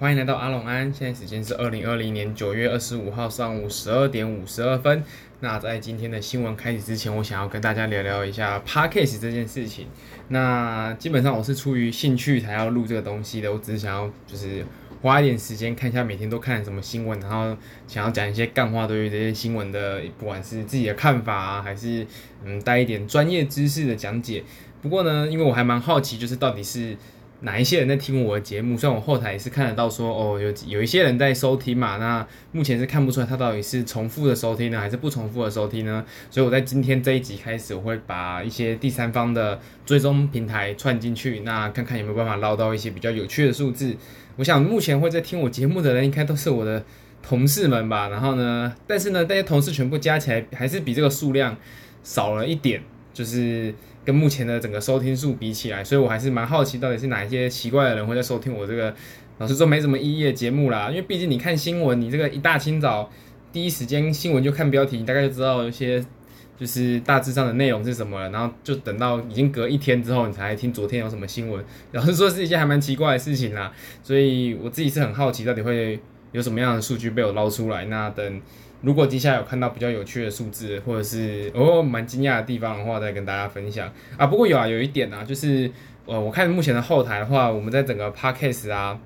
欢迎来到阿龙安，现在时间是二零二零年九月二十五号上午十二点五十二分。那在今天的新闻开始之前，我想要跟大家聊聊一下 Podcast 这件事情。那基本上我是出于兴趣才要录这个东西的，我只是想要就是花一点时间看一下每天都看什么新闻，然后想要讲一些干话，对于这些新闻的不管是自己的看法啊，还是嗯带一点专业知识的讲解。不过呢，因为我还蛮好奇，就是到底是。哪一些人在听我的节目？虽然我后台也是看得到说，哦，有有一些人在收听嘛。那目前是看不出来他到底是重复的收听呢，还是不重复的收听呢？所以我在今天这一集开始，我会把一些第三方的追踪平台串进去，那看看有没有办法捞到一些比较有趣的数字。我想目前会在听我节目的人，应该都是我的同事们吧。然后呢，但是呢，这些同事全部加起来还是比这个数量少了一点，就是。跟目前的整个收听数比起来，所以我还是蛮好奇，到底是哪一些奇怪的人会在收听我这个老实说没什么意义的节目啦。因为毕竟你看新闻，你这个一大清早第一时间新闻就看标题，你大概就知道一些就是大致上的内容是什么了。然后就等到已经隔一天之后，你才听昨天有什么新闻。老实说是一件还蛮奇怪的事情啦。所以我自己是很好奇，到底会有什么样的数据被我捞出来。那等。如果接下来有看到比较有趣的数字，或者是哦蛮惊讶的地方的话，再跟大家分享啊。不过有啊，有一点啊，就是呃，我看目前的后台的话，我们在整个 Podcast 啊，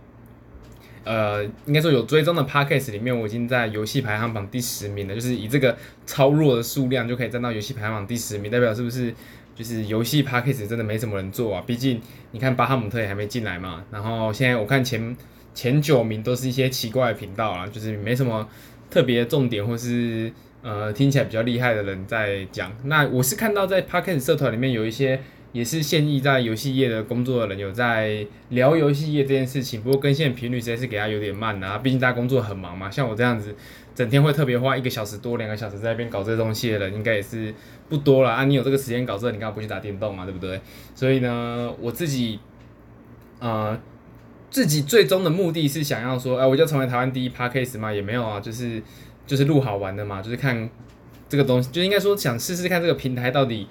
呃，应该说有追踪的 Podcast 里面，我已经在游戏排行榜第十名了。就是以这个超弱的数量就可以站到游戏排行榜第十名，代表是不是就是游戏 Podcast 真的没什么人做啊？毕竟你看巴哈姆特也还没进来嘛。然后现在我看前前九名都是一些奇怪的频道啊，就是没什么。特别重点或是呃听起来比较厉害的人在讲，那我是看到在 Podcast 社团里面有一些也是现役在游戏业的工作的人有在聊游戏业这件事情，不过更新频率实在是给他有点慢啊，毕竟大家工作很忙嘛。像我这样子整天会特别花一个小时多两个小时在那边搞这东西的人，应该也是不多了啊。你有这个时间搞这个，你干嘛不去打电动嘛，对不对？所以呢，我自己呃。自己最终的目的是想要说，哎、我就成为台湾第一 Podcast 嘛，也没有啊，就是就是录好玩的嘛，就是看这个东西，就应该说想试试看这个平台到底，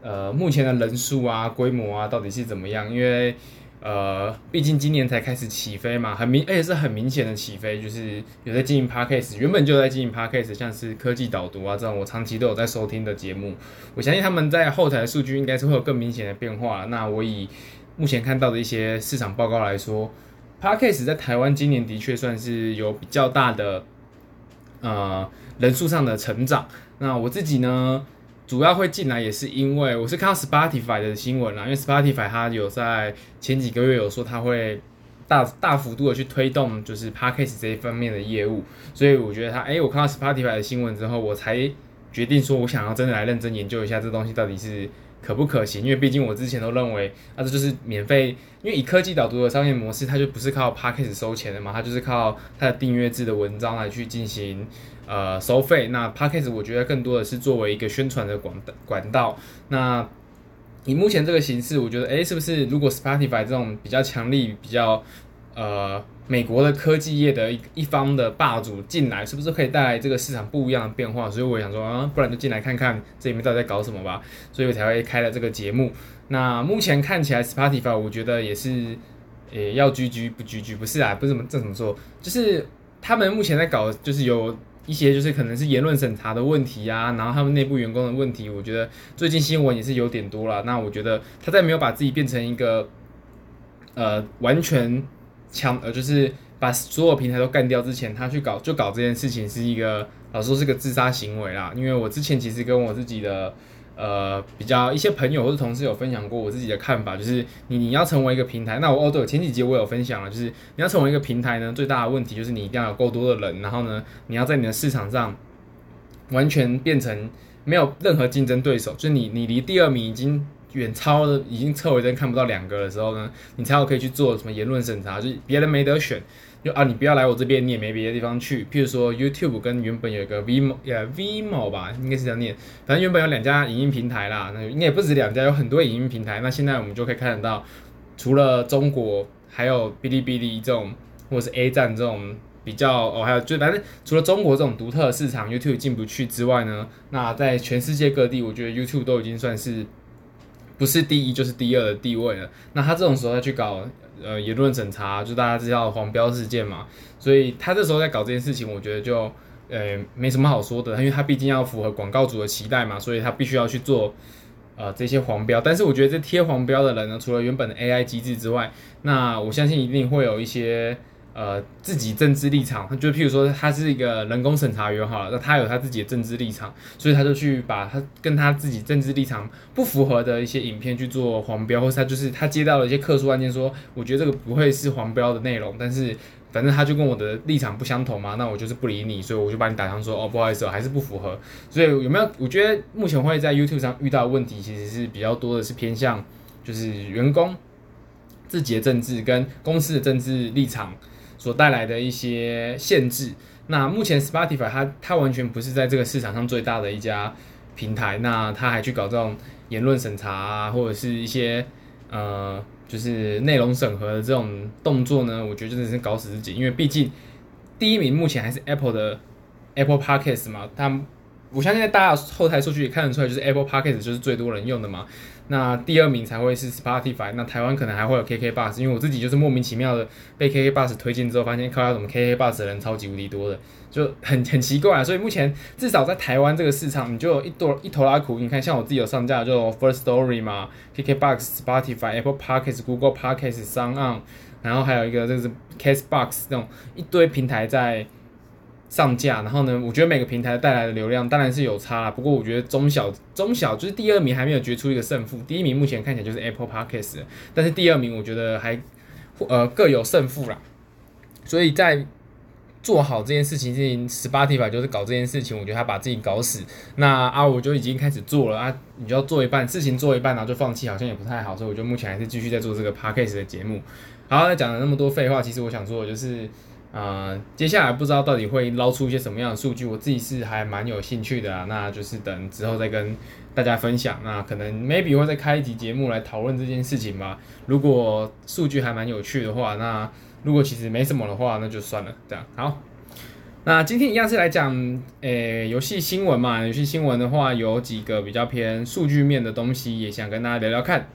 呃，目前的人数啊、规模啊，到底是怎么样？因为呃，毕竟今年才开始起飞嘛，很明，而且是很明显的起飞，就是有在经营 Podcast，原本就在经营 Podcast，像是科技导读啊这种，我长期都有在收听的节目，我相信他们在后台的数据应该是会有更明显的变化。那我以目前看到的一些市场报告来说，Podcast 在台湾今年的确算是有比较大的呃人数上的成长。那我自己呢，主要会进来也是因为我是看到 Spotify 的新闻啦，因为 Spotify 它有在前几个月有说它会大大幅度的去推动就是 Podcast 这一方面的业务，所以我觉得它，哎、我看到 Spotify 的新闻之后，我才决定说我想要真的来认真研究一下这东西到底是。可不可行？因为毕竟我之前都认为，啊，这就是免费。因为以科技导读的商业模式，它就不是靠 Podcast 收钱的嘛，它就是靠它的订阅制的文章来去进行呃收费。那 Podcast 我觉得更多的是作为一个宣传的管管道。那以目前这个形式，我觉得，诶，是不是如果 Spotify 这种比较强力、比较呃。美国的科技业的一一方的霸主进来，是不是可以带来这个市场不一样的变化？所以我想说啊，不然就进来看看这里面到底在搞什么吧。所以我才会开了这个节目。那目前看起来，Spotify 我觉得也是，也、要居居不居居不是啊，不是怎么这怎么说？就是他们目前在搞，就是有一些就是可能是言论审查的问题啊，然后他们内部员工的问题，我觉得最近新闻也是有点多了。那我觉得他在没有把自己变成一个呃完全。强呃，就是把所有平台都干掉之前，他去搞就搞这件事情是一个，老实说是个自杀行为啦。因为我之前其实跟我自己的呃比较一些朋友或者同事有分享过我自己的看法，就是你你要成为一个平台，那我哦对，前几集我有分享了，就是你要成为一个平台呢，最大的问题就是你一定要有够多的人，然后呢，你要在你的市场上完全变成没有任何竞争对手，就是你你离第二名已经。远超的已经侧围看不到两个的时候呢，你才有可以去做什么言论审查，就别人没得选，就啊你不要来我这边，你也没别的地方去。譬如说 YouTube 跟原本有一个 Vimo，呃 Vimo 吧，应该是这样念。反正原本有两家影音平台啦，那应该也不止两家，有很多影音平台。那现在我们就可以看得到，除了中国，还有哔哩哔哩这种，或者是 A 站这种比较哦，还有就反正除了中国这种独特的市场，YouTube 进不去之外呢，那在全世界各地，我觉得 YouTube 都已经算是。不是第一就是第二的地位了。那他这种时候要去搞呃言论审查，就大家知道黄标事件嘛，所以他这时候在搞这件事情，我觉得就呃没什么好说的，因为他毕竟要符合广告主的期待嘛，所以他必须要去做呃这些黄标。但是我觉得这贴黄标的人呢，除了原本的 AI 机制之外，那我相信一定会有一些。呃，自己政治立场，就譬如说他是一个人工审查员好了，那他有他自己的政治立场，所以他就去把他跟他自己政治立场不符合的一些影片去做黄标，或是他就是他接到了一些客诉案件说，说我觉得这个不会是黄标的内容，但是反正他就跟我的立场不相同嘛，那我就是不理你，所以我就把你打上说哦，不好意思，还是不符合。所以有没有？我觉得目前会在 YouTube 上遇到的问题，其实是比较多的是偏向就是员工自己的政治跟公司的政治立场。所带来的一些限制。那目前 Spotify 它它完全不是在这个市场上最大的一家平台，那它还去搞这种言论审查啊，或者是一些呃，就是内容审核的这种动作呢？我觉得真的是搞死自己，因为毕竟第一名目前还是 Apple 的 Apple Podcast 嘛，它我相信在大家后台数据也看得出来，就是 Apple Podcast 就是最多人用的嘛。那第二名才会是 Spotify，那台湾可能还会有 KKBOX，因为我自己就是莫名其妙的被 KKBOX 推荐之后，发现靠，怎么 KKBOX 的人超级无敌多的，就很很奇怪啊。所以目前至少在台湾这个市场，你就有一多一头拉苦。你看，像我自己有上架就 First Story 嘛，KKBOX、Spotify、Apple Podcasts、Google Podcasts、Sound，然后还有一个就是 Castbox 这种一堆平台在。上架，然后呢，我觉得每个平台带来的流量当然是有差啦。不过我觉得中小中小就是第二名还没有决出一个胜负，第一名目前看起来就是 Apple Podcast，但是第二名我觉得还呃各有胜负啦。所以在做好这件事情，进行 Spotify 就是搞这件事情，我觉得他把自己搞死。那啊，我就已经开始做了啊，你就要做一半事情做一半，然后就放弃，好像也不太好。所以我觉得目前还是继续在做这个 Podcast 的节目。好，那讲了那么多废话，其实我想说的就是。啊、接下来不知道到底会捞出一些什么样的数据，我自己是还蛮有兴趣的啊。那就是等之后再跟大家分享。那可能 maybe 会再开一集节目来讨论这件事情吧。如果数据还蛮有趣的话，那如果其实没什么的话，那就算了。这样好。那今天一样是来讲，诶、游戏新闻嘛。游戏新闻的话，有几个比较偏数据面的东西，也想跟大家聊聊看。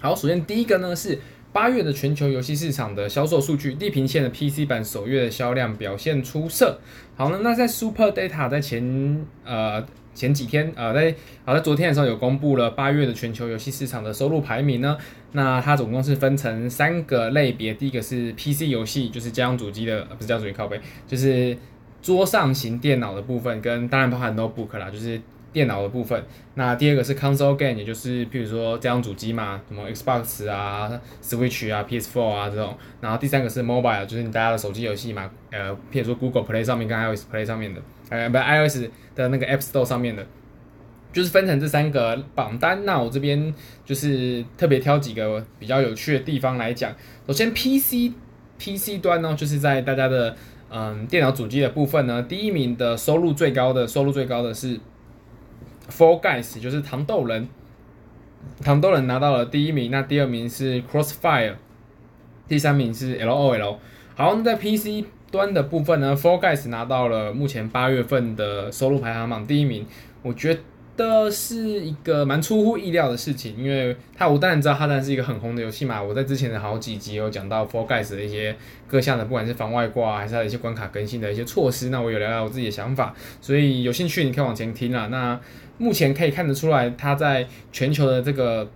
好，首先第一个呢是。八月的全球游戏市场的销售数据，地平线的 PC 版首月的销量表现出色。好呢，那在 Super Data 在前呃前几天呃在好在昨天的时候有公布了八月的全球游戏市场的收入排名呢。那它总共是分成三个类别，第一个是 PC 游戏，就是家用主机的，不是家用主机靠背，就是桌上型电脑的部分，跟当然包含 Notebook 啦，就是。电脑的部分，那第二个是 console game，也就是譬如说这样主机嘛，什么 Xbox 啊、Switch 啊、PS4 啊这种，然后第三个是 mobile，就是你大家的手机游戏嘛，呃，譬如说 Google Play 上面跟 iOS Play 上面的，呃，不，iOS 的那个 App Store 上面的，就是分成这三个榜单。那我这边就是特别挑几个比较有趣的地方来讲。首先 PC PC 端呢，就是在大家的嗯电脑主机的部分呢，第一名的收入最高的收入最高的是。Four Guys 就是糖豆人，糖豆人拿到了第一名，那第二名是 Crossfire，第三名是 LOL。好，那在 PC 端的部分呢，Four Guys 拿到了目前八月份的收入排行榜第一名，我觉得。是一个蛮出乎意料的事情，因为它我当然知道它当然是一个很红的游戏嘛。我在之前的好几集有讲到 Fall Guys 的一些各项的，不管是防外挂还是它的一些关卡更新的一些措施，那我有聊聊我自己的想法，所以有兴趣你可以往前听啦。那目前可以看得出来，它在全球的这个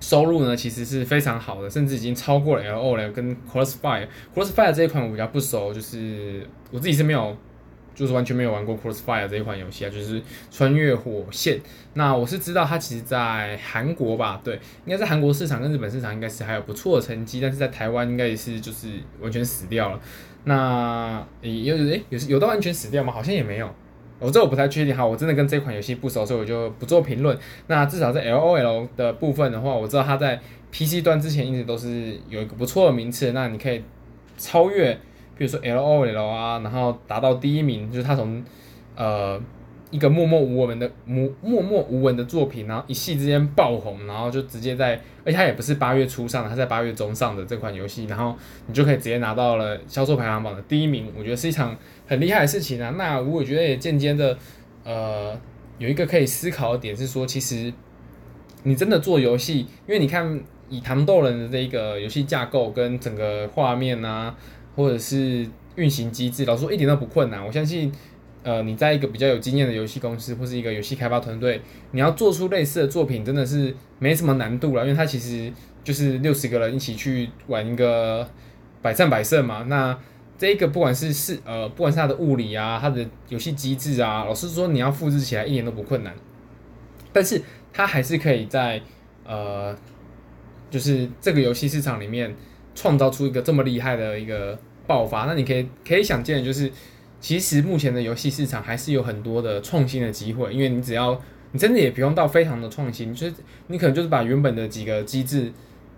收入呢，其实是非常好的，甚至已经超过了 LOL 跟 Crossfire。Crossfire 这一款我比较不熟，就是我自己是没有。就是完全没有玩过 Crossfire 这一款游戏啊，就是穿越火线。那我是知道它其实在韩国吧，对，应该在韩国市场跟日本市场应该是还有不错的成绩，但是在台湾应该也是就是完全死掉了。那有诶有有到完全死掉吗？好像也没有，我这我不太确定。哈，我真的跟这款游戏不熟，所以我就不做评论。那至少在 LOL 的部分的话，我知道它在 PC 端之前一直都是有一个不错的名次。那你可以超越。比如说 LOL 啊，然后达到第一名，就是它从呃一个默默无闻的默默默无闻的作品，然后一夕之间爆红，然后就直接在，而且他也不是八月初上的，他在八月中上的这款游戏，然后你就可以直接拿到了销售排行榜的第一名，我觉得是一场很厉害的事情啊。那我觉得也间接的呃有一个可以思考的点是说，其实你真的做游戏，因为你看以糖豆人的这一个游戏架构跟整个画面啊，或者是运行机制，老实说一点都不困难。我相信，呃，你在一个比较有经验的游戏公司或是一个游戏开发团队，你要做出类似的作品，真的是没什么难度了，因为它其实就是六十个人一起去玩一个百战百胜嘛。那这一个不管是是呃，不管是它的物理啊，它的游戏机制啊，老实说你要复制起来一点都不困难，但是它还是可以在呃。就是这个游戏市场里面创造出一个这么厉害的一个爆发，那你可以可以想见，就是其实目前的游戏市场还是有很多的创新的机会，因为你只要你真的也不用到非常的创新，就是你可能就是把原本的几个机制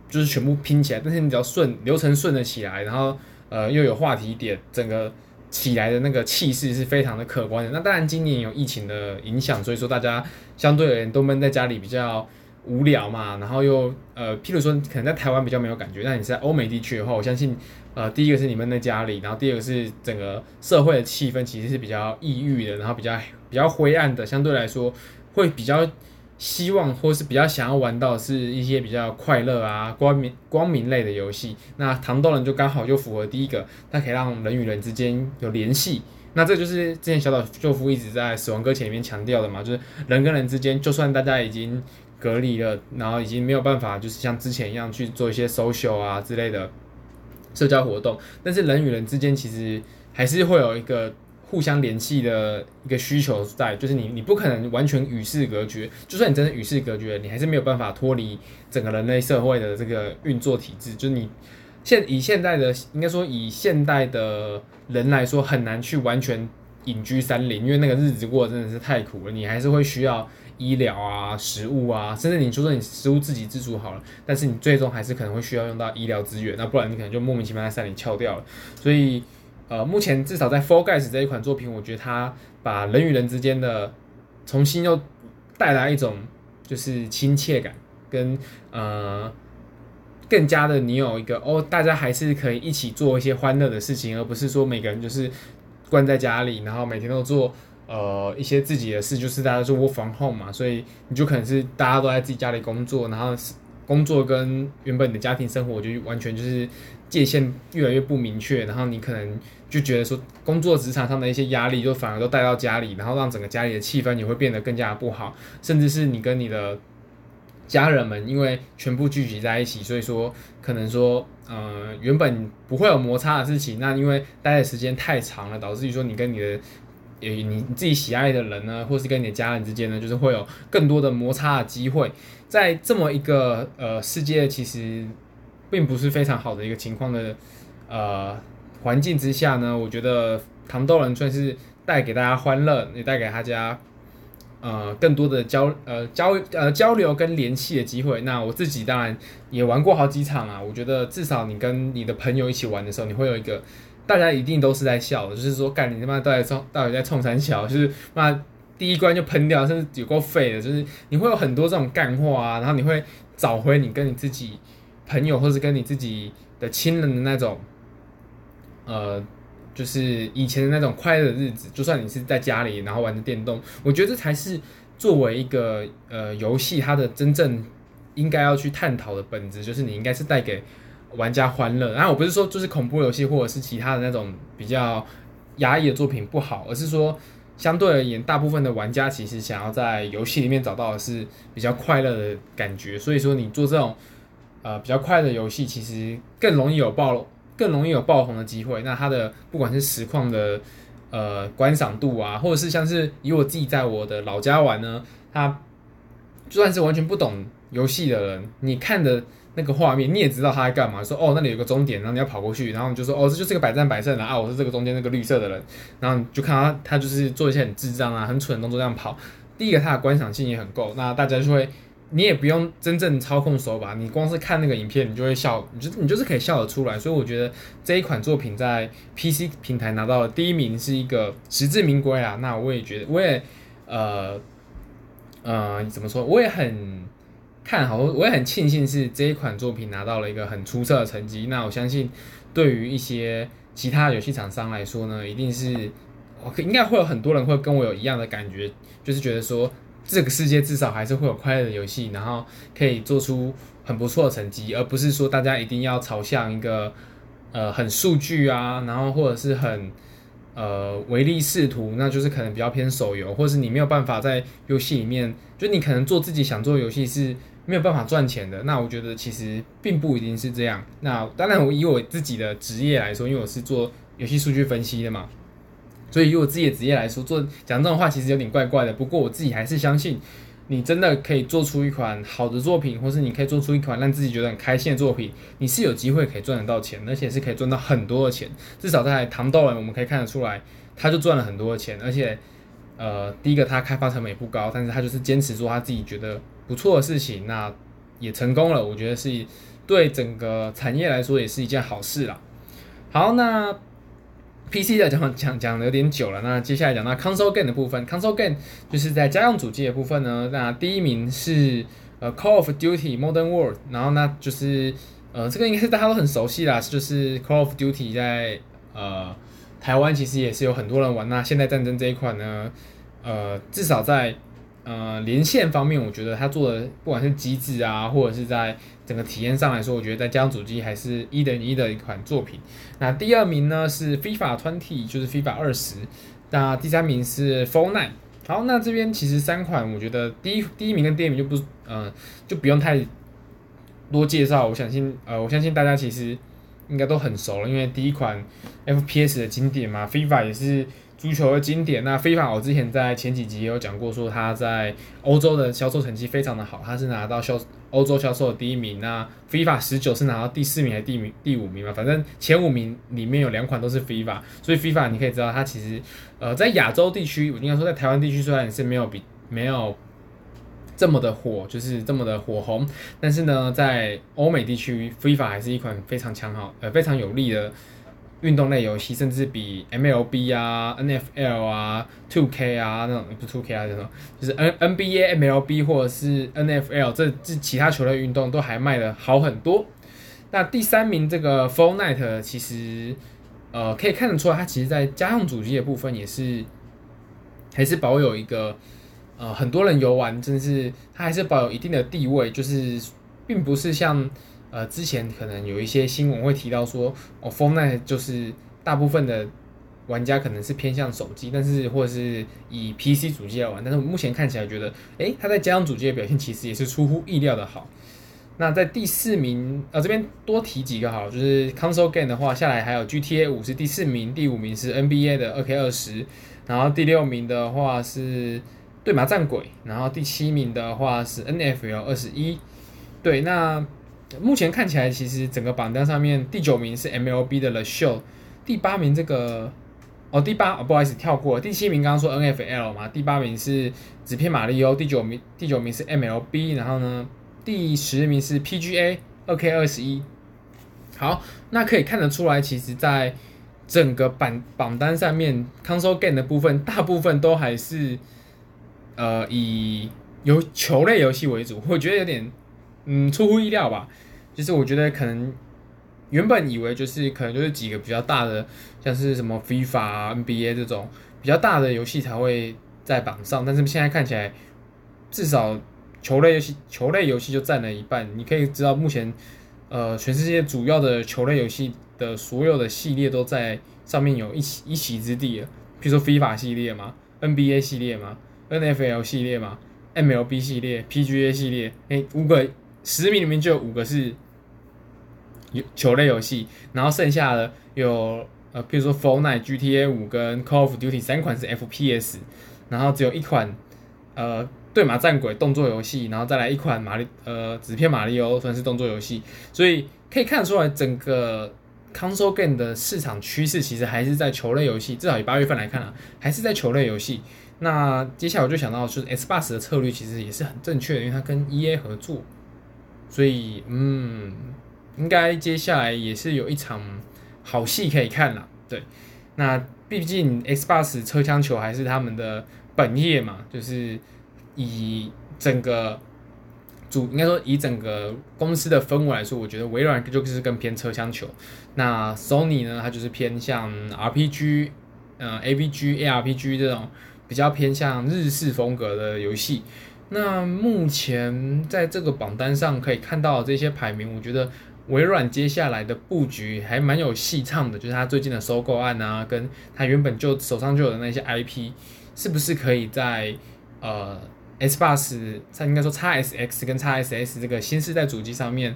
就是全部拼起来，但是你只要顺流程顺了起来，然后呃又有话题点，整个起来的那个气势是非常的可观的。那当然今年有疫情的影响，所以说大家相对而言都闷在家里比较。无聊嘛，然后又呃，譬如说，可能在台湾比较没有感觉，那你在欧美地区的话，我相信，呃，第一个是你们在家里，然后第二个是整个社会的气氛其实是比较抑郁的，然后比较比较灰暗的，相对来说会比较希望或是比较想要玩到是一些比较快乐啊、光明光明类的游戏。那糖豆人就刚好就符合第一个，它可以让人与人之间有联系。那这就是之前小岛秀夫一直在《死亡搁浅》里面强调的嘛，就是人跟人之间，就算大家已经隔离了，然后已经没有办法，就是像之前一样去做一些 social 啊之类的社交活动，但是人与人之间其实还是会有一个互相联系的一个需求在，就是你你不可能完全与世隔绝，就算你真的与世隔绝，你还是没有办法脱离整个人类社会的这个运作体制，就是你现以现代的应该说以现代的人来说，很难去完全隐居山林，因为那个日子过得真的是太苦了，你还是会需要。医疗啊，食物啊，甚至你就说你食物自给自足好了，但是你最终还是可能会需要用到医疗资源，那不然你可能就莫名其妙在山里翘掉了。所以，呃，目前至少在《f o r g u y s》这一款作品，我觉得它把人与人之间的重新又带来一种就是亲切感，跟呃更加的你有一个哦，大家还是可以一起做一些欢乐的事情，而不是说每个人就是关在家里，然后每天都做。呃，一些自己的事，就是大家说 work from home 嘛，所以你就可能是大家都在自己家里工作，然后工作跟原本的家庭生活就完全就是界限越来越不明确，然后你可能就觉得说工作职场上的一些压力就反而都带到家里，然后让整个家里的气氛也会变得更加不好，甚至是你跟你的家人们因为全部聚集在一起，所以说可能说呃原本不会有摩擦的事情，那因为待的时间太长了，导致于说你跟你的。也你你自己喜爱的人呢，或是跟你的家人之间呢，就是会有更多的摩擦的机会。在这么一个呃世界其实并不是非常好的一个情况的呃环境之下呢，我觉得糖豆人算是带给大家欢乐，也带给大家呃更多的交呃交呃交流跟联系的机会。那我自己当然也玩过好几场啊，我觉得至少你跟你的朋友一起玩的时候，你会有一个。大家一定都是在笑，就是说，干你他妈到底冲，到底在冲三小，就是妈第一关就喷掉，甚至有够废的，就是你会有很多这种干话啊，然后你会找回你跟你自己朋友，或是跟你自己的亲人的那种，呃，就是以前的那种快乐的日子。就算你是在家里，然后玩着电动，我觉得这才是作为一个呃游戏它的真正应该要去探讨的本质，就是你应该是带给。玩家欢乐，然后我不是说就是恐怖游戏或者是其他的那种比较压抑的作品不好，而是说相对而言，大部分的玩家其实想要在游戏里面找到的是比较快乐的感觉，所以说你做这种呃比较快的游戏，其实更容易有爆，更容易有爆红的机会。那它的不管是实况的呃观赏度啊，或者是像是以我自己在我的老家玩呢，它就算是完全不懂游戏的人，你看的。那个画面你也知道他在干嘛，说哦那里有个终点，然后你要跑过去，然后你就说哦这就是个百战百胜的啊，我是这个中间那个绿色的人，然后你就看他他就是做一些很智障啊很蠢的动作这样跑。第一个他的观赏性也很够，那大家就会你也不用真正操控手把，你光是看那个影片你就会笑，你就你就是可以笑得出来。所以我觉得这一款作品在 PC 平台拿到了第一名是一个实至名归啊。那我也觉得我也呃呃怎么说我也很。看好，我也很庆幸是这一款作品拿到了一个很出色的成绩。那我相信，对于一些其他游戏厂商来说呢，一定是，应该会有很多人会跟我有一样的感觉，就是觉得说这个世界至少还是会有快乐的游戏，然后可以做出很不错的成绩，而不是说大家一定要朝向一个呃很数据啊，然后或者是很呃唯利是图，那就是可能比较偏手游，或是你没有办法在游戏里面，就你可能做自己想做游戏是没有办法赚钱的。那我觉得其实并不一定是这样。那当然，我以我自己的职业来说，因为我是做游戏数据分析的嘛，所以以我自己的职业来说，做讲这种话其实有点怪怪的。不过我自己还是相信。你真的可以做出一款好的作品，或是你可以做出一款让自己觉得很开心的作品，你是有机会可以赚得到钱，而且是可以赚到很多的钱。至少在糖豆人，我们可以看得出来，他就赚了很多的钱，而且，呃，第一个他开发成本也不高，但是他就是坚持做他自己觉得不错的事情，那也成功了。我觉得是对整个产业来说也是一件好事啦。好，那。PC 的讲讲讲的有点久了，那接下来讲到 Console Game 的部分，Console Game 就是在家用主机的部分呢。那第一名是呃 Call of Duty Modern World，然后那就是呃这个应该是大家都很熟悉啦，就是 Call of Duty 在呃台湾其实也是有很多人玩。那现代战争这一款呢，呃至少在呃，连线方面，我觉得他做的不管是机制啊，或者是在整个体验上来说，我觉得在家用主机还是一等一的一款作品。那第二名呢是 FIFA 20，就是 FIFA 二十。那第三名是 f o r n i t e。好，那这边其实三款，我觉得第一第一名跟第二名就不，嗯、呃，就不用太多介绍。我相信，呃，我相信大家其实应该都很熟了，因为第一款 FPS 的经典嘛，FIFA 也是。足球的经典，那 FIFA 我之前在前几集也有讲过，说他在欧洲的销售成绩非常的好，他是拿到销欧洲销售的第一名。那 FIFA 十九是拿到第四名还是第名第五名嘛？反正前五名里面有两款都是 FIFA，所以 FIFA 你可以知道它其实呃在亚洲地区，我应该说在台湾地区虽然是没有比没有这么的火，就是这么的火红，但是呢在欧美地区 FIFA 还是一款非常强好呃非常有力的。运动类游戏甚至比 MLB 啊、NFL 啊、2K 啊那种不是 2K 啊这种，就是 N NBA、MLB 或者是 NFL 这这其他球类运动都还卖的好很多。那第三名这个 Fortnite 其实呃可以看得出来，它其实在家用主机的部分也是还是保有一个呃很多人游玩，真是它还是保有一定的地位，就是并不是像。呃，之前可能有一些新闻会提到说，哦，Fortnite 就是大部分的玩家可能是偏向手机，但是或者是以 PC 主机来玩，但是目前看起来觉得，诶，它在家用主机的表现其实也是出乎意料的好。那在第四名，呃，这边多提几个好，就是 Console Game 的话，下来还有 GTA 五是第四名，第五名是 NBA 的 2K20，然后第六名的话是对马战鬼，然后第七名的话是 NFL 二十一，对，那。目前看起来，其实整个榜单上面第九名是 MLB 的 The Show，第八名这个哦，第八哦，不好意思跳过，第七名刚刚说 NFL 嘛，第八名是纸片马里奥，第九名第九名是 MLB，然后呢，第十名是 PGA 2K21。好，那可以看得出来，其实在整个榜榜单上面，Console Game 的部分大部分都还是呃以游球类游戏为主，我觉得有点。嗯，出乎意料吧。就是我觉得可能原本以为就是可能就是几个比较大的，像是什么 FIFA 啊、NBA 这种比较大的游戏才会在榜上，但是现在看起来至少球类游戏球类游戏就占了一半。你可以知道目前呃全世界主要的球类游戏的所有的系列都在上面有一席一席之地了。比如说 FIFA 系列嘛，NBA 系列嘛，NFL 系列嘛，MLB 系列，PGA 系列，哎，五个。十名里面就有五个是有球类游戏，然后剩下的有呃，比如说 f o r n i t e、GTA 五跟 Call of Duty 三款是 FPS，然后只有一款呃对马战鬼动作游戏，然后再来一款马里呃纸片马里奥算是动作游戏，所以可以看出来整个 Console Game 的市场趋势其实还是在球类游戏，至少以八月份来看啊，还是在球类游戏。那接下来我就想到就是 Xbox 的策略其实也是很正确的，因为它跟 EA 合作。所以，嗯，应该接下来也是有一场好戏可以看了。对，那毕竟 Xbox 车枪球还是他们的本业嘛，就是以整个主，应该说以整个公司的氛围来说，我觉得微软就是更偏车枪球。那 Sony 呢，它就是偏向 RPG，呃，AVG、ARPG 这种比较偏向日式风格的游戏。那目前在这个榜单上可以看到这些排名，我觉得微软接下来的布局还蛮有戏唱的，就是他最近的收购案啊，跟他原本就手上就有的那些 IP，是不是可以在呃 Xbox，它应该说 XSX 跟 XSS 这个新世代主机上面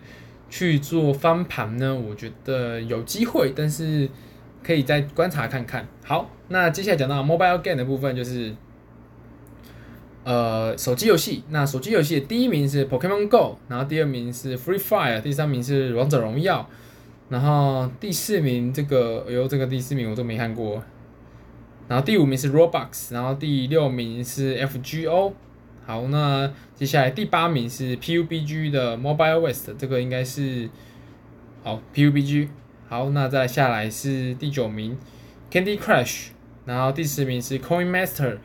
去做翻盘呢？我觉得有机会，但是可以再观察看看。好，那接下来讲到 Mobile Game 的部分，就是。呃，手机游戏，那手机游戏第一名是 Pokemon Go，然后第二名是 Free Fire，第三名是王者荣耀，然后第四名这个，哎呦，这个第四名我都没看过，然后第五名是 Roblox，然后第六名是 FGO，好，那接下来第八名是 PUBG 的 Mobile West，这个应该是，好 PUBG，好，那再下来是第九名 Candy Crush，然后第十名是 Coin Master。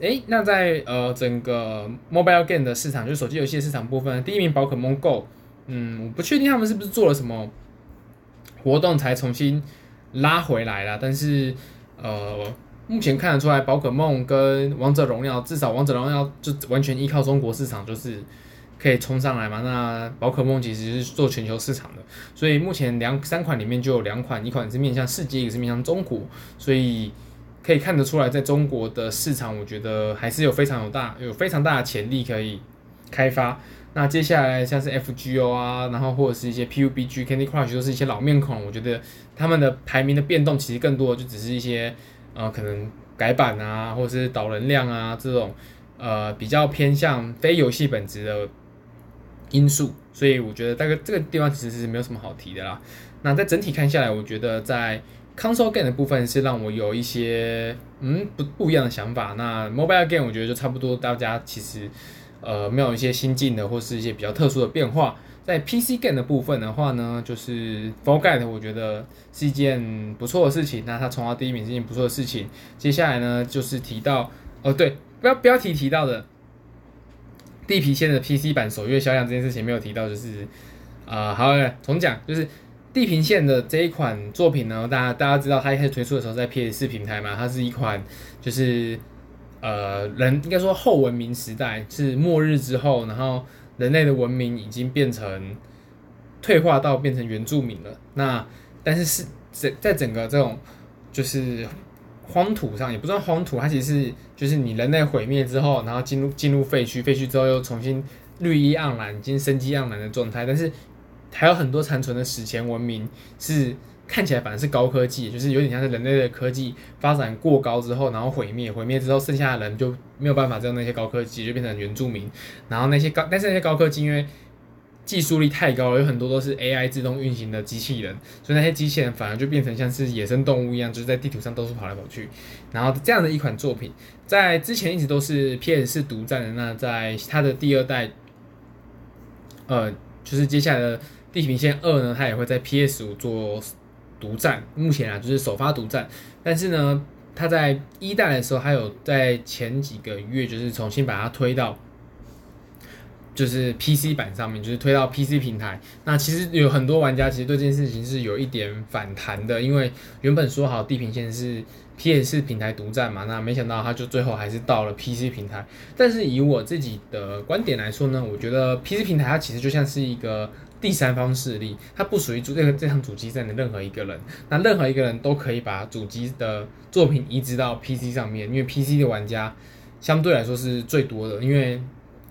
诶，那在呃整个 mobile game 的市场，就是手机游戏的市场部分，第一名宝可梦 Go，嗯，我不确定他们是不是做了什么活动才重新拉回来了，但是呃，目前看得出来，宝可梦跟王者荣耀，至少王者荣耀就完全依靠中国市场，就是可以冲上来嘛。那宝可梦其实是做全球市场的，所以目前两三款里面就有两款，一款是面向世界，一个是面向中国，所以。可以看得出来，在中国的市场，我觉得还是有非常有大、有非常大的潜力可以开发。那接下来像是 FGO 啊，然后或者是一些 PUBG、Candy Crush 都是一些老面孔，我觉得他们的排名的变动其实更多的就只是一些呃可能改版啊，或者是导人量啊这种呃比较偏向非游戏本质的因素。所以我觉得大概这个地方其实是没有什么好提的啦。那在整体看下来，我觉得在 Console game 的部分是让我有一些嗯不不一样的想法。那 Mobile game 我觉得就差不多，大家其实呃没有一些新进的或是一些比较特殊的变化。在 PC game 的部分的话呢，就是 Fall Guys 我觉得是一件不错的事情。那它冲到第一名是一件不错的事情。接下来呢就是提到哦对，标标题提到的地平线的 PC 版首月销量这件事情没有提到，就是啊、呃、好重讲就是。地平线的这一款作品呢，大家大家知道，它一开始推出的时候在 PS 平台嘛，它是一款就是呃人应该说后文明时代是末日之后，然后人类的文明已经变成退化到变成原住民了。那但是是在在整个这种就是荒土上，也不算荒土，它其实是就是你人类毁灭之后，然后进入进入废墟，废墟之后又重新绿意盎然，已经生机盎然的状态，但是。还有很多残存的史前文明是看起来反而是高科技，就是有点像是人类的科技发展过高之后，然后毁灭，毁灭之后剩下的人就没有办法用那些高科技，就变成原住民。然后那些高，但是那些高科技因为技术力太高了，有很多都是 AI 自动运行的机器人，所以那些机器人反而就变成像是野生动物一样，就是在地图上到处跑来跑去。然后这样的一款作品，在之前一直都是 PS 独占的，那在它的第二代，呃，就是接下来的。地平线二呢，它也会在 PS 五做独占，目前啊就是首发独占，但是呢，它在一代的时候，还有在前几个月就是重新把它推到，就是 PC 版上面，就是推到 PC 平台。那其实有很多玩家其实对这件事情是有一点反弹的，因为原本说好地平线是 PS 平台独占嘛，那没想到它就最后还是到了 PC 平台。但是以我自己的观点来说呢，我觉得 PC 平台它其实就像是一个。第三方势力，它不属于主这个这场主机站的任何一个人，那任何一个人都可以把主机的作品移植到 PC 上面，因为 PC 的玩家相对来说是最多的，因为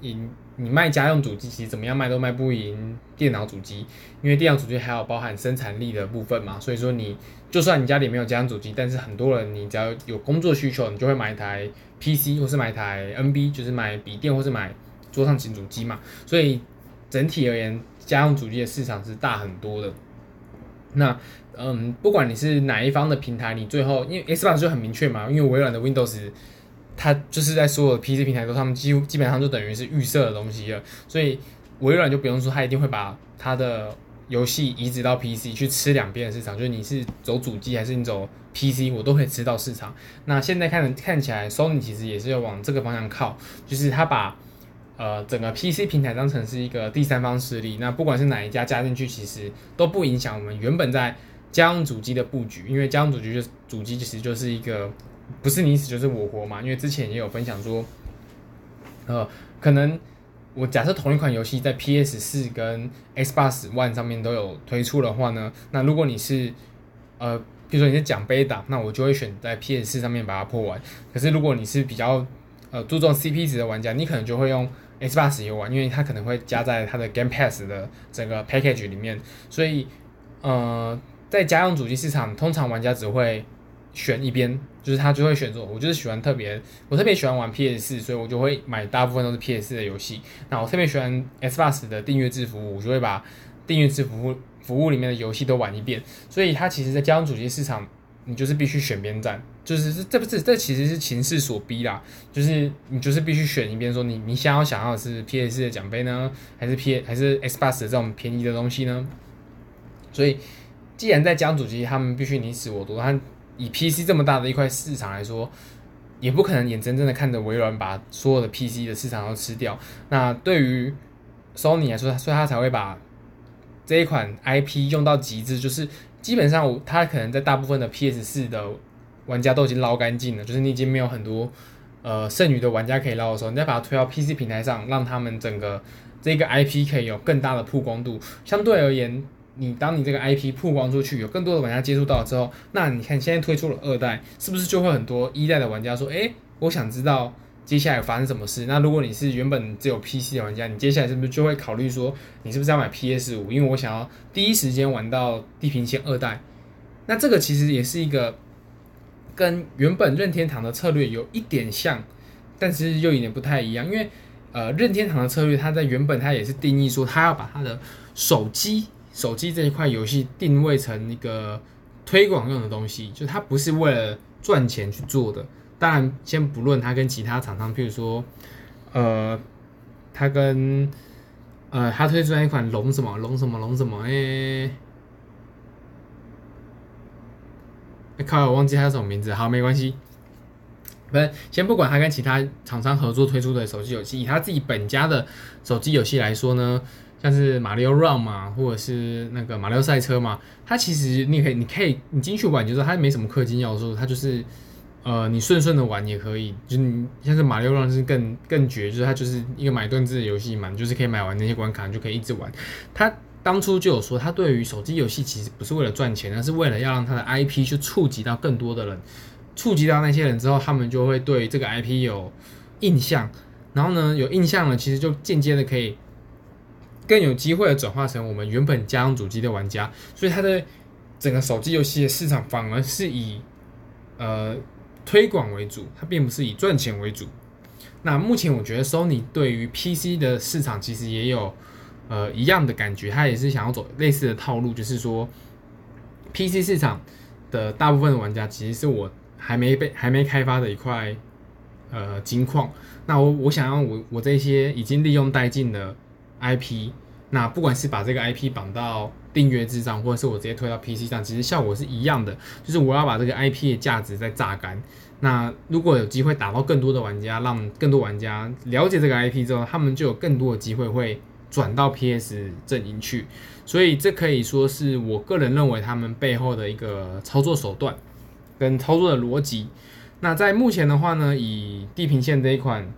你你卖家用主机，其实怎么样卖都卖不赢电脑主机，因为电脑主机还有包含生产力的部分嘛，所以说你就算你家里没有家用主机，但是很多人你只要有工作需求，你就会买一台 PC 或是买台 NB，就是买笔电或是买桌上型主机嘛，所以整体而言。家用主机的市场是大很多的。那，嗯，不管你是哪一方的平台，你最后因为 Xbox 就很明确嘛，因为微软的 Windows，它就是在所有 PC 平台都，他们几乎基本上就等于是预设的东西了。所以微软就不用说，它一定会把它的游戏移植到 PC 去吃两边的市场，就是你是走主机还是你走 PC，我都可以吃到市场。那现在看看起来，Sony 其实也是要往这个方向靠，就是它把。呃，整个 PC 平台当成是一个第三方势力，那不管是哪一家加进去，其实都不影响我们原本在家用主机的布局，因为家用主机就主机其实就是一个不是你死就是我活嘛。因为之前也有分享说，呃，可能我假设同一款游戏在 PS 四跟 Xbox One 上面都有推出的话呢，那如果你是呃，比如说你是奖杯党，那我就会选在 PS 四上面把它破完。可是如果你是比较呃注重 CP 值的玩家，你可能就会用 Xbox 游玩，因为它可能会加在它的 Game Pass 的整个 package 里面。所以呃，在家用主机市场，通常玩家只会选一边，就是他就会选择，我就是喜欢特别，我特别喜欢玩 PS 四，所以我就会买大部分都是 PS 四的游戏。那我特别喜欢 Xbox 的订阅制服务，我就会把订阅制服务服务里面的游戏都玩一遍。所以它其实，在家用主机市场，你就是必须选边站，就是这不是这其实是情势所逼啦，就是你就是必须选一边，说你你想要想要的是 PS 的奖杯呢，还是 P 还是 Xbox 的这种便宜的东西呢？所以既然在江主机，他们必须你死我夺，他。以 PC 这么大的一块市场来说，也不可能眼睁睁的看着微软把所有的 PC 的市场都吃掉。那对于 Sony 来说，所以他才会把这一款 IP 用到极致，就是基本上他可能在大部分的 PS 四的玩家都已经捞干净了，就是你已经没有很多呃剩余的玩家可以捞的时候，你再把它推到 PC 平台上，让他们整个这个 IP 可以有更大的曝光度，相对而言。你当你这个 IP 曝光出去，有更多的玩家接触到之后，那你看现在推出了二代，是不是就会很多一代的玩家说，诶，我想知道接下来发生什么事？那如果你是原本只有 PC 的玩家，你接下来是不是就会考虑说，你是不是要买 PS 五？因为我想要第一时间玩到地平线二代。那这个其实也是一个跟原本任天堂的策略有一点像，但是又有点不太一样，因为呃，任天堂的策略，它在原本它也是定义说，它要把它的手机。手机这一块游戏定位成一个推广用的东西，就它不是为了赚钱去做的。当然，先不论它跟其他厂商，譬如说，呃，它跟呃，它推出来一款龙什么龙什么龙什么，哎、欸，靠，我忘记它叫什么名字。好，没关系，不是，先不管它跟其他厂商合作推出的手机游戏，以它自己本家的手机游戏来说呢。像是马里奥 Run 嘛，或者是那个马里奥赛车嘛，它其实你可以，你可以，你进去玩就是它没什么氪金要素，它就是，呃，你顺顺的玩也可以。就是你像是马里奥是更更绝，就是它就是一个买断制的游戏嘛，你就是可以买完那些关卡，你就可以一直玩。它当初就有说，它对于手机游戏其实不是为了赚钱，而是为了要让它的 IP 去触及到更多的人，触及到那些人之后，他们就会对这个 IP 有印象，然后呢，有印象了，其实就间接的可以。更有机会的转化成我们原本家用主机的玩家，所以它的整个手机游戏的市场反而是以呃推广为主，它并不是以赚钱为主。那目前我觉得 Sony 对于 PC 的市场其实也有呃一样的感觉，它也是想要走类似的套路，就是说 PC 市场的大部分的玩家其实是我还没被还没开发的一块呃金矿。那我我想要我我这些已经利用殆尽的。IP，那不管是把这个 IP 绑到订阅制上，或者是我直接推到 PC 上，其实效果是一样的。就是我要把这个 IP 的价值再榨干。那如果有机会打到更多的玩家，让更多玩家了解这个 IP 之后，他们就有更多的机会会转到 PS 阵营去。所以这可以说是我个人认为他们背后的一个操作手段跟操作的逻辑。那在目前的话呢，以地平线这一款。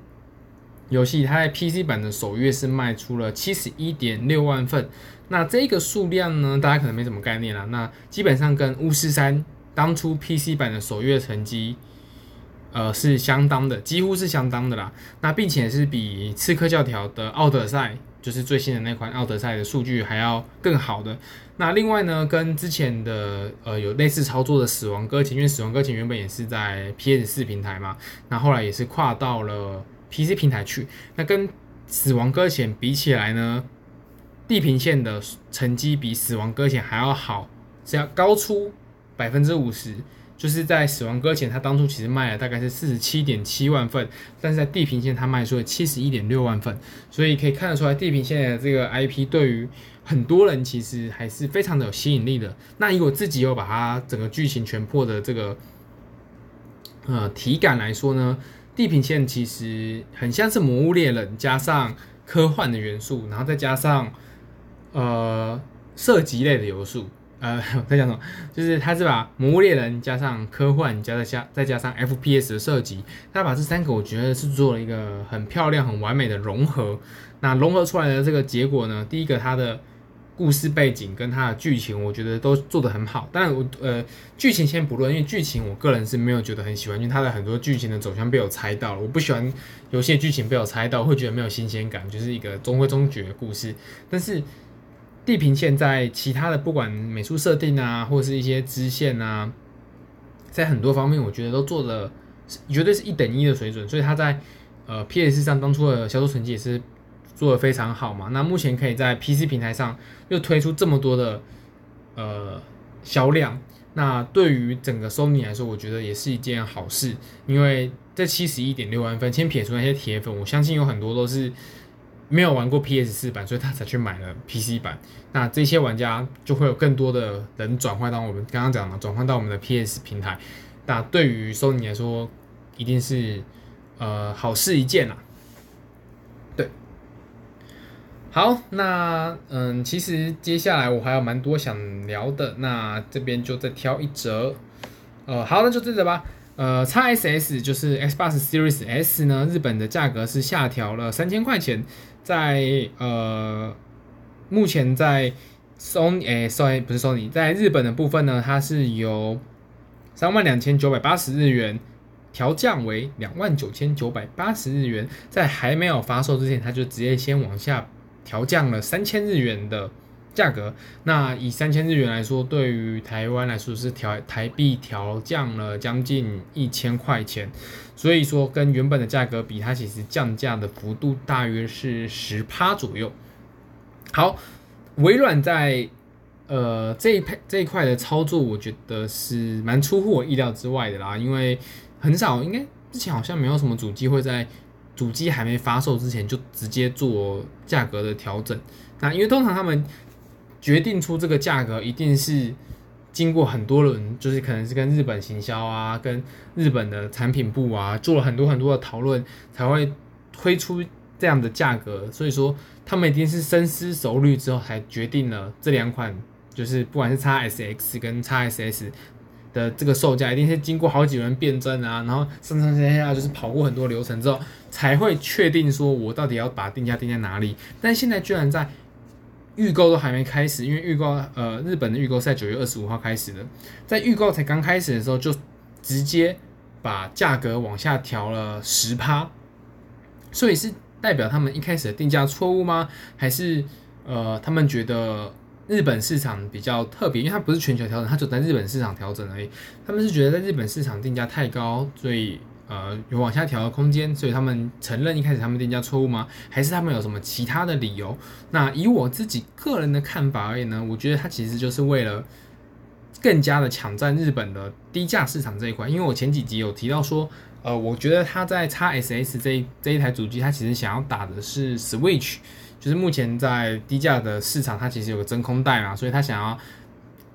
游戏它在 PC 版的首月是卖出了七十一点六万份，那这个数量呢，大家可能没什么概念啦。那基本上跟巫师三当初 PC 版的首月成绩，呃，是相当的，几乎是相当的啦。那并且是比刺客教条的奥德赛，就是最新的那款奥德赛的数据还要更好的。那另外呢，跟之前的呃有类似操作的死亡搁浅，因为死亡搁浅原本也是在 PS 四平台嘛，那后来也是跨到了。PC 平台去，那跟死亡搁浅比起来呢，地平线的成绩比死亡搁浅还要好，只要高出百分之五十。就是在死亡搁浅，它当初其实卖了大概是四十七点七万份，但是在地平线它卖出了七十一点六万份，所以可以看得出来，地平线的这个 IP 对于很多人其实还是非常的有吸引力的。那以我自己有把它整个剧情全破的这个呃体感来说呢，地平线其实很像是《魔物猎人》加上科幻的元素，然后再加上呃射击类的元素，呃，我在讲什么？就是他是把《魔物猎人》加上科幻，加再加再加上 FPS 的设计，他把这三个我觉得是做了一个很漂亮、很完美的融合。那融合出来的这个结果呢，第一个它的故事背景跟它的剧情，我觉得都做得很好。当然我呃剧情先不论，因为剧情我个人是没有觉得很喜欢，因为它的很多剧情的走向被我猜到了。我不喜欢有些剧情被我猜到，会觉得没有新鲜感，就是一个中规中矩的故事。但是地平线在其他的不管美术设定啊，或是一些支线啊，在很多方面我觉得都做的绝对是一等一的水准，所以它在呃 PS 上当初的销售成绩也是做的非常好嘛。那目前可以在 PC 平台上又推出这么多的呃销量，那对于整个 Sony 来说，我觉得也是一件好事，因为这七十一点六万分，先撇除那些铁粉，我相信有很多都是。没有玩过 PS 四版，所以他才去买了 PC 版。那这些玩家就会有更多的人转换到我们刚刚讲的，转换到我们的 PS 平台。那对于 Sony 来说，一定是呃好事一件啦。好，那嗯，其实接下来我还有蛮多想聊的，那这边就再挑一折。呃，好，那就这个吧。呃，XSS 就是 Xbox Series S 呢，日本的价格是下调了三千块钱。在呃，目前在 Sony 诶，sorry 不是 Sony，在日本的部分呢，它是由三万两千九百八十日元调降为两万九千九百八十日元，在还没有发售之前，它就直接先往下调降了三千日元的价格。那以三千日元来说，对于台湾来说是调台币调降了将近一千块钱。所以说，跟原本的价格比，它其实降价的幅度大约是十趴左右。好，微软在呃这一这一块的操作，我觉得是蛮出乎我意料之外的啦，因为很少，应该之前好像没有什么主机会在主机还没发售之前就直接做价格的调整。那因为通常他们决定出这个价格，一定是。经过很多轮，就是可能是跟日本行销啊，跟日本的产品部啊，做了很多很多的讨论，才会推出这样的价格。所以说，他们一定是深思熟虑之后才决定了这两款，就是不管是 XSX 跟 XSS 的这个售价，一定是经过好几轮辩证啊，然后上上下下就是跑过很多流程之后，才会确定说我到底要把定价定在哪里。但现在居然在预购都还没开始，因为预购呃，日本的预购是在九月二十五号开始的，在预购才刚开始的时候，就直接把价格往下调了十趴，所以是代表他们一开始的定价错误吗？还是呃，他们觉得日本市场比较特别，因为它不是全球调整，它就在日本市场调整而已。他们是觉得在日本市场定价太高，所以。呃，有往下调的空间，所以他们承认一开始他们定价错误吗？还是他们有什么其他的理由？那以我自己个人的看法而言呢，我觉得它其实就是为了更加的抢占日本的低价市场这一块。因为我前几集有提到说，呃，我觉得它在 XSS 这一这一台主机，它其实想要打的是 Switch，就是目前在低价的市场，它其实有个真空带嘛，所以它想要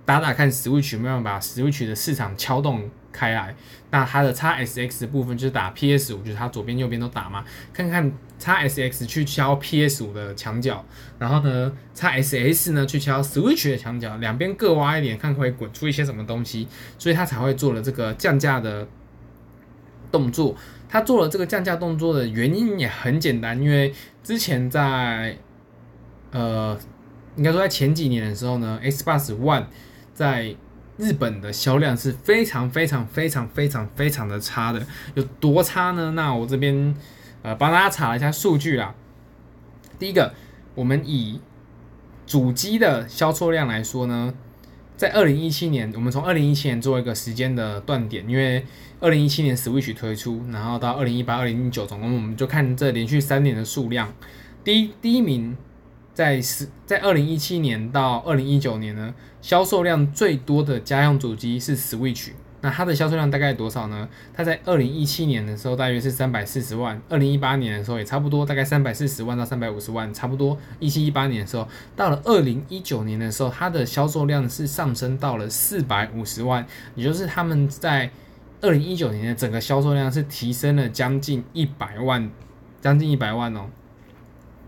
打打看 Switch 有没有把 Switch 的市场敲动开来，那它的 XSX 的部分就是打 PS 五，就是它左边右边都打嘛，看看 XSX 去敲 PS 五的墙角，然后呢 XSS 呢去敲 Switch 的墙角，两边各挖一点，看会滚出一些什么东西，所以他才会做了这个降价的动作。他做了这个降价动作的原因也很简单，因为之前在呃，应该说在前几年的时候呢，Xbox One 在日本的销量是非常非常非常非常非常的差的，有多差呢？那我这边呃帮大家查了一下数据啦。第一个，我们以主机的销售量来说呢，在二零一七年，我们从二零一七年做一个时间的断点，因为二零一七年 Switch 推出，然后到二零一八、二零一九，总共我们就看这连续三年的数量。第一第一名。在十，在二零一七年到二零一九年呢，销售量最多的家用主机是 Switch。那它的销售量大概多少呢？它在二零一七年的时候大约是三百四十万，二零一八年的时候也差不多，大概三百四十万到三百五十万，差不多。一七一八年的时候，到了二零一九年的时候，它的销售量是上升到了四百五十万，也就是他们在二零一九年的整个销售量是提升了将近一百万，将近一百万哦。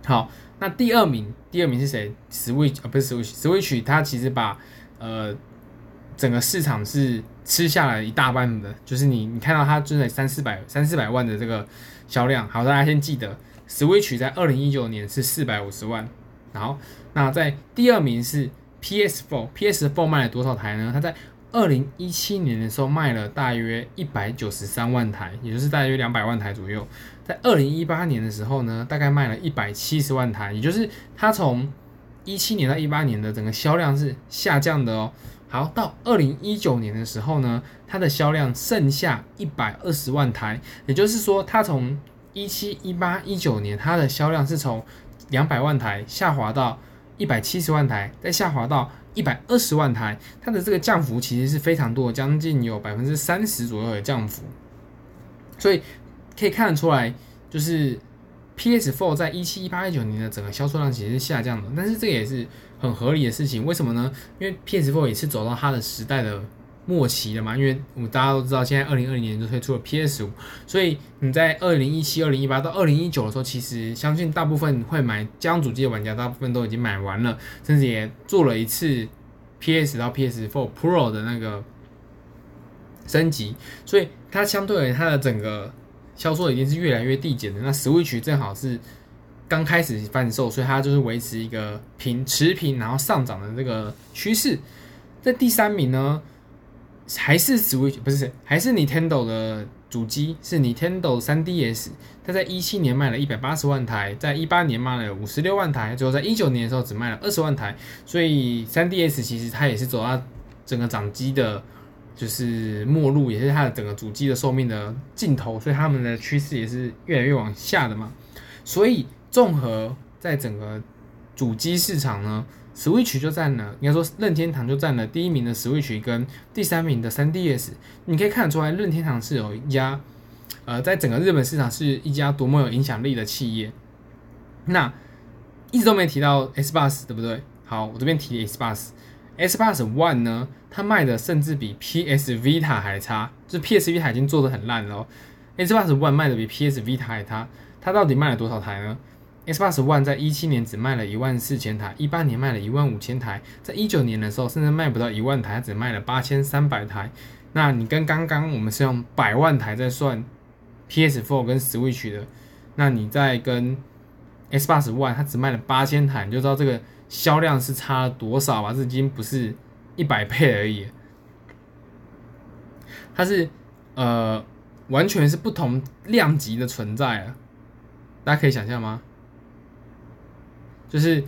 好。那第二名，第二名是谁？Switch 啊，不是 Switch，Switch 它其实把呃，整个市场是吃下来一大半的，就是你你看到它就在三四百三四百万的这个销量。好，大家先记得，Switch 在二零一九年是四百五十万。好，那在第二名是 PS4，PS4 卖了多少台呢？它在二零一七年的时候卖了大约一百九十三万台，也就是大约两百万台左右。在二零一八年的时候呢，大概卖了一百七十万台，也就是它从一七年到一八年的整个销量是下降的哦。好，到二零一九年的时候呢，它的销量剩下一百二十万台，也就是说，它从一七、一八、一九年它的销量是从两百万台下滑到一百七十万台，再下滑到一百二十万台，它的这个降幅其实是非常多，将近有百分之三十左右的降幅，所以可以看得出来，就是 PS4 在一七、一八、一九年的整个销售量其实是下降的，但是这也是很合理的事情，为什么呢？因为 PS4 也是走到它的时代的末期了嘛，因为我们大家都知道，现在二零二零年就推出了 PS5，所以你在二零一七、二零一八到二零一九的时候，其实相信大部分会买家用主机的玩家，大部分都已经买完了，甚至也做了一次 PS 到 PS Four Pro 的那个升级，所以它相对而言，它的整个销售已经是越来越递减的。那 Switch 正好是刚开始贩售，所以它就是维持一个平持平，然后上涨的这个趋势。在第三名呢，还是 Switch 不是，还是 Nintendo 的主机是 Nintendo 3DS，它在一七年卖了一百八十万台，在一八年卖了五十六万台，最后在一九年的时候只卖了二十万台，所以 3DS 其实它也是走到整个掌机的，就是末路，也是它的整个主机的寿命的尽头，所以他们的趋势也是越来越往下的嘛。所以综合在整个主机市场呢。Switch 就占了，应该说任天堂就占了第一名的 Switch 跟第三名的 3DS。你可以看得出来，任天堂是有一家，呃，在整个日本市场是一家多么有影响力的企业。那一直都没提到 s b o s 对不对？好，我这边提 Xbox，Xbox One 呢，它卖的甚至比 PS Vita 还差，就是 PS Vita 已经做的很烂了，Xbox One 卖的比 PS Vita 还差，它到底卖了多少台呢？Xbox One 在一七年只卖了一万四千台，一八年卖了一万五千台，在一九年的时候甚至卖不到一万台，只卖了八千三百台。那你跟刚刚我们是用百万台在算 PS Four 跟 Switch 的，那你再跟 Xbox One 它只卖了八千台，你就知道这个销量是差了多少吧？这已经不是一百倍而已，它是呃完全是不同量级的存在了，大家可以想象吗？就是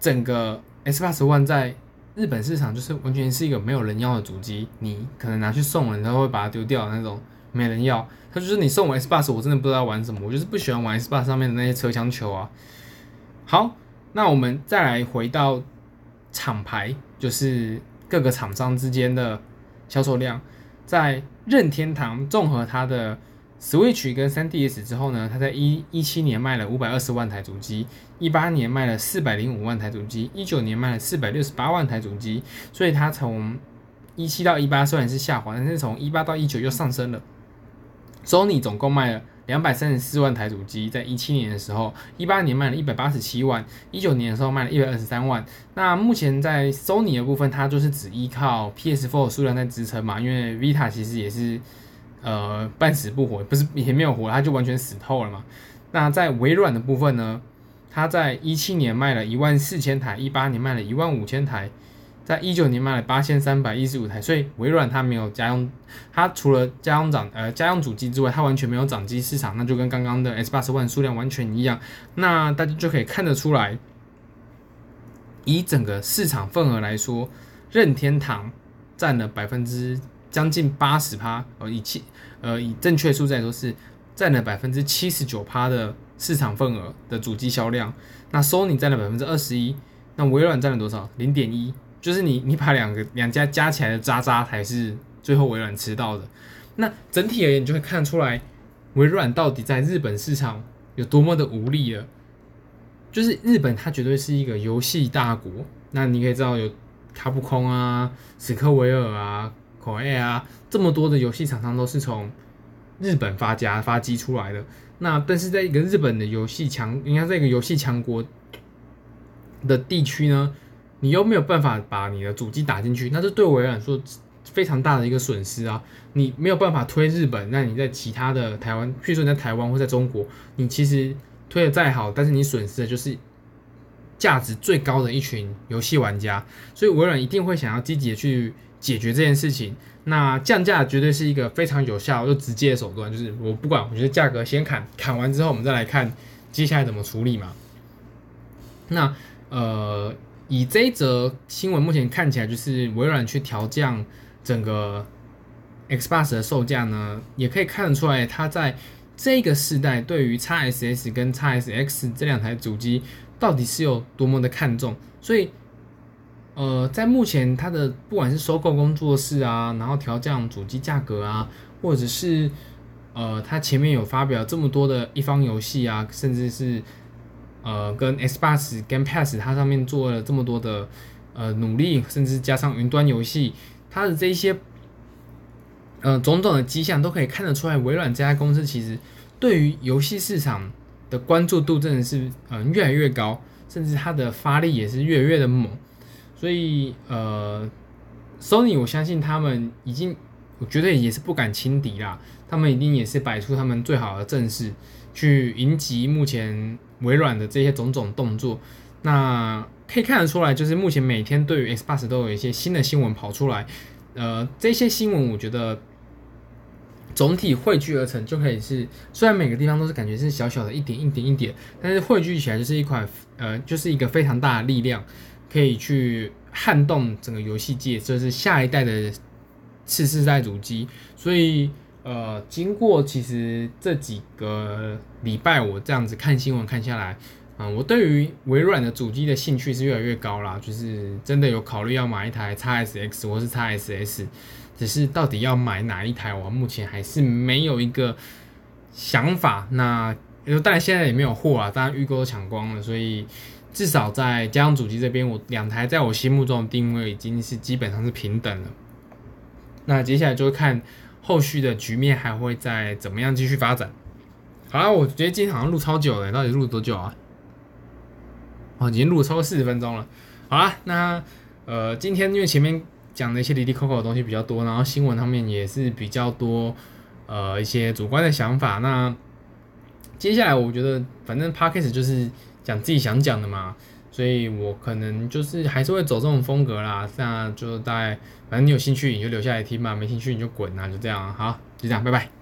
整个 Xbox One 在日本市场，就是完全是一个没有人要的主机，你可能拿去送人，他会把它丢掉那种，没人要。他就是你送我 Xbox，我真的不知道玩什么，我就是不喜欢玩 Xbox 上面的那些车厢球啊。好，那我们再来回到厂牌，就是各个厂商之间的销售量，在任天堂综合它的。Switch 跟 3DS 之后呢，它在一一七年卖了五百二十万台主机，一八年卖了四百零五万台主机，一九年卖了四百六十八万台主机，所以它从一七到一八虽然是下滑，但是从一八到一九又上升了。Sony 总共卖了两百三十四万台主机，在一七年的时候，一八年卖了一百八十七万，一九年的时候卖了一百二十三万。那目前在 Sony 的部分，它就是只依靠 PS4 的数量在支撑嘛，因为 Vita 其实也是。呃，半死不活，不是也没有活，它就完全死透了嘛。那在微软的部分呢，它在一七年卖了一万四千台，一八年卖了一万五千台，在一九年卖了八千三百一十五台。所以微软它没有家用，它除了家用掌呃家用主机之外，它完全没有掌机市场，那就跟刚刚的 Xbox One 数量完全一样。那大家就可以看得出来，以整个市场份额来说，任天堂占了百分之。将近八十趴，呃，以七，呃，以正确数字来说是占了百分之七十九趴的市场份额的主机销量。那 Sony 占了百分之二十一，那微软占了多少？零点一，就是你你把两个两家加起来的渣渣才是最后微软吃到的。那整体而言，你就会看出来微软到底在日本市场有多么的无力了。就是日本它绝对是一个游戏大国，那你可以知道有卡普空啊、史克威尔啊。口 A 啊，这么多的游戏厂商都是从日本发家发迹出来的。那但是在一个日本的游戏强，应该在一个游戏强国的地区呢，你又没有办法把你的主机打进去，那这对微软来说非常大的一个损失啊！你没有办法推日本，那你在其他的台湾，譬如说你在台湾或在中国，你其实推的再好，但是你损失的就是价值最高的一群游戏玩家，所以微软一定会想要积极的去解决这件事情。那降价绝对是一个非常有效又直接的手段，就是我不管，我觉得价格先砍，砍完之后我们再来看接下来怎么处理嘛。那呃。以这则新闻目前看起来，就是微软去调降整个 Xbox 的售价呢，也可以看得出来，它在这个世代对于 XSS 跟 XSX 这两台主机到底是有多么的看重。所以，呃，在目前它的不管是收购工作室啊，然后调降主机价格啊，或者是呃，它前面有发表这么多的一方游戏啊，甚至是。呃，跟 Xbox Game Pass 它上面做了这么多的呃努力，甚至加上云端游戏，它的这一些呃种种的迹象都可以看得出来，微软这家公司其实对于游戏市场的关注度真的是嗯、呃、越来越高，甚至它的发力也是越来越的猛。所以呃，Sony 我相信他们已经，我觉得也是不敢轻敌啦，他们一定也是摆出他们最好的阵势去迎击目前。微软的这些种种动作，那可以看得出来，就是目前每天对于 Xbox 都有一些新的新闻跑出来，呃，这些新闻我觉得总体汇聚而成就可以是，虽然每个地方都是感觉是小小的一点一点一点，但是汇聚起来就是一款，呃，就是一个非常大的力量，可以去撼动整个游戏界，这是下一代的次世代主机，所以。呃，经过其实这几个礼拜，我这样子看新闻看下来，嗯、呃，我对于微软的主机的兴趣是越来越高啦。就是真的有考虑要买一台 XSX 或是 XSS，只是到底要买哪一台，我目前还是没有一个想法。那当然现在也没有货啊，当然预购都抢光了，所以至少在家用主机这边，我两台在我心目中的定位已经是基本上是平等了。那接下来就会看。后续的局面还会再怎么样继续发展？好了，我觉得今天好像录超久了，到底录多久啊？哦，已经录超过四十分钟了。好了，那呃，今天因为前面讲的一些离离扣扣的东西比较多，然后新闻上面也是比较多，呃，一些主观的想法。那接下来我觉得，反正 Podcast 就是讲自己想讲的嘛。所以我可能就是还是会走这种风格啦，那就大概，反正你有兴趣你就留下来听嘛，没兴趣你就滚啊，就这样，好，就这样，拜拜。